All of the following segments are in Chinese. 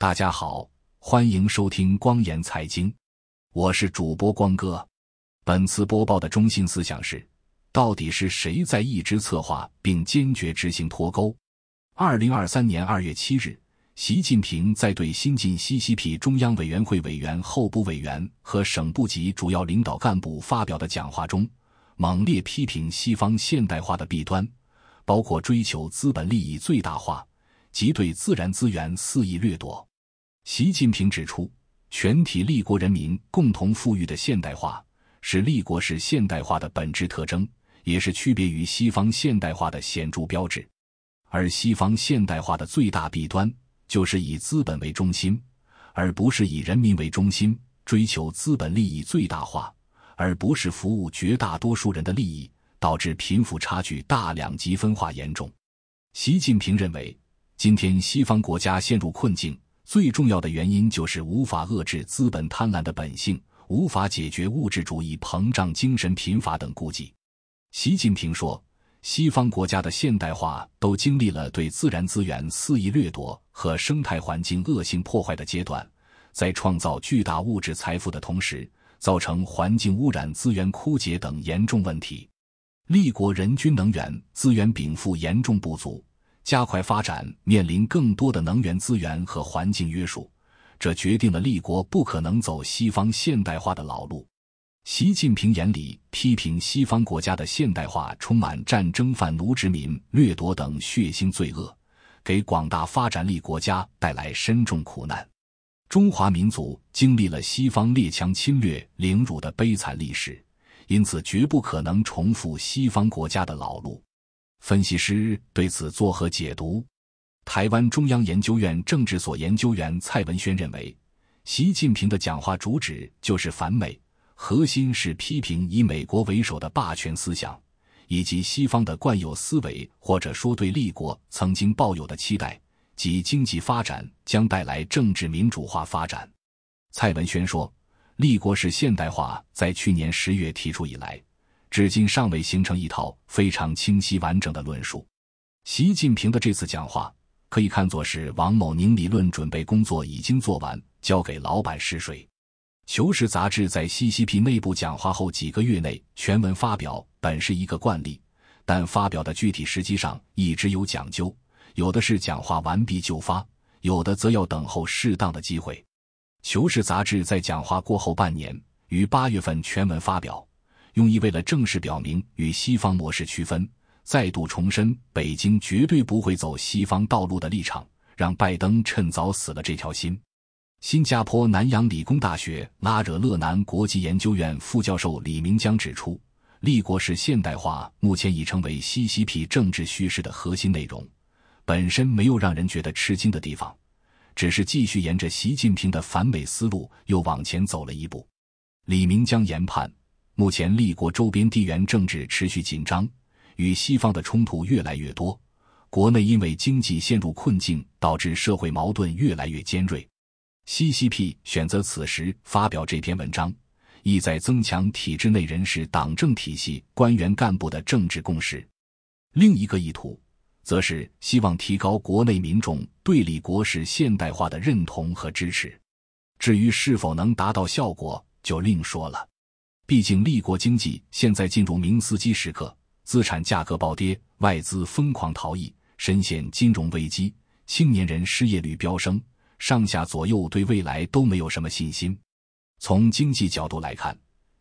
大家好，欢迎收听光言财经，我是主播光哥。本次播报的中心思想是：到底是谁在一直策划并坚决执行脱钩？二零二三年二月七日，习近平在对新晋 CCP 中央委员会委员、候补委员和省部级主要领导干部发表的讲话中，猛烈批评西方现代化的弊端，包括追求资本利益最大化及对自然资源肆意掠夺。习近平指出，全体立国人民共同富裕的现代化是立国式现代化的本质特征，也是区别于西方现代化的显著标志。而西方现代化的最大弊端，就是以资本为中心，而不是以人民为中心，追求资本利益最大化，而不是服务绝大多数人的利益，导致贫富差距大、两极分化严重。习近平认为，今天西方国家陷入困境。最重要的原因就是无法遏制资本贪婪的本性，无法解决物质主义膨胀、精神贫乏等痼疾。习近平说：“西方国家的现代化都经历了对自然资源肆意掠夺和生态环境恶性破坏的阶段，在创造巨大物质财富的同时，造成环境污染、资源枯竭等严重问题。立国人均能源资源禀赋严重不足。”加快发展面临更多的能源资源和环境约束，这决定了立国不可能走西方现代化的老路。习近平眼里批评西方国家的现代化充满战争、贩奴、殖民、掠夺等血腥罪恶，给广大发展力国家带来深重苦难。中华民族经历了西方列强侵略、凌辱的悲惨历史，因此绝不可能重复西方国家的老路。分析师对此作何解读？台湾中央研究院政治所研究员蔡文轩认为，习近平的讲话主旨就是反美，核心是批评以美国为首的霸权思想，以及西方的惯有思维，或者说对立国曾经抱有的期待，即经济发展将带来政治民主化发展。蔡文轩说，立国式现代化在去年十月提出以来。至今尚未形成一套非常清晰完整的论述。习近平的这次讲话可以看作是王某宁理论准备工作已经做完，交给老板试水。求是杂志在 CCP 内部讲话后几个月内全文发表，本是一个惯例，但发表的具体时机上一直有讲究，有的是讲话完毕就发，有的则要等候适当的机会。求是杂志在讲话过后半年，于八月份全文发表。用意为了正式表明与西方模式区分，再度重申北京绝对不会走西方道路的立场，让拜登趁早死了这条心。新加坡南洋理工大学拉惹勒南国际研究院副教授李明江指出，立国式现代化目前已成为西西皮政治叙事的核心内容，本身没有让人觉得吃惊的地方，只是继续沿着习近平的反美思路又往前走了一步。李明江研判。目前，立国周边地缘政治持续紧张，与西方的冲突越来越多。国内因为经济陷入困境，导致社会矛盾越来越尖锐。CCP 选择此时发表这篇文章，意在增强体制内人士、党政体系官员干部的政治共识。另一个意图，则是希望提高国内民众对立国式现代化的认同和支持。至于是否能达到效果，就另说了。毕竟，立国经济现在进入明斯基时刻，资产价格暴跌，外资疯狂逃逸，深陷金融危机，青年人失业率飙升，上下左右对未来都没有什么信心。从经济角度来看，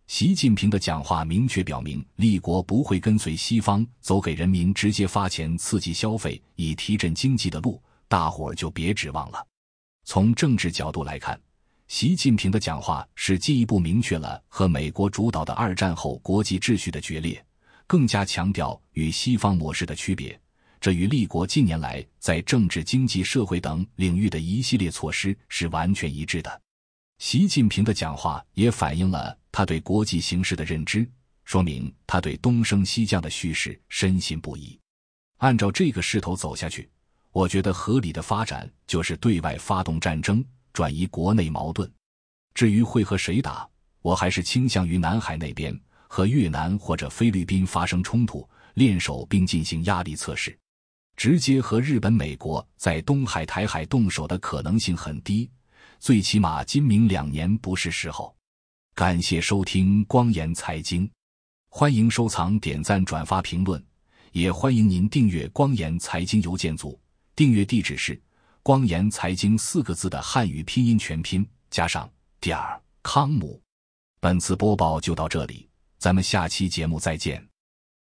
习近平的讲话明确表明，立国不会跟随西方走给人民直接发钱、刺激消费以提振经济的路，大伙儿就别指望了。从政治角度来看。习近平的讲话是进一步明确了和美国主导的二战后国际秩序的决裂，更加强调与西方模式的区别。这与立国近年来在政治、经济、社会等领域的一系列措施是完全一致的。习近平的讲话也反映了他对国际形势的认知，说明他对东升西降的叙事深信不疑。按照这个势头走下去，我觉得合理的发展就是对外发动战争。转移国内矛盾，至于会和谁打，我还是倾向于南海那边和越南或者菲律宾发生冲突，联手并进行压力测试。直接和日本、美国在东海、台海动手的可能性很低，最起码今明两年不是时候。感谢收听光言财经，欢迎收藏、点赞、转发、评论，也欢迎您订阅光言财经邮件组。订阅地址是“光言财经”四个字的汉语拼音全拼加上点儿康姆。本次播报就到这里，咱们下期节目再见。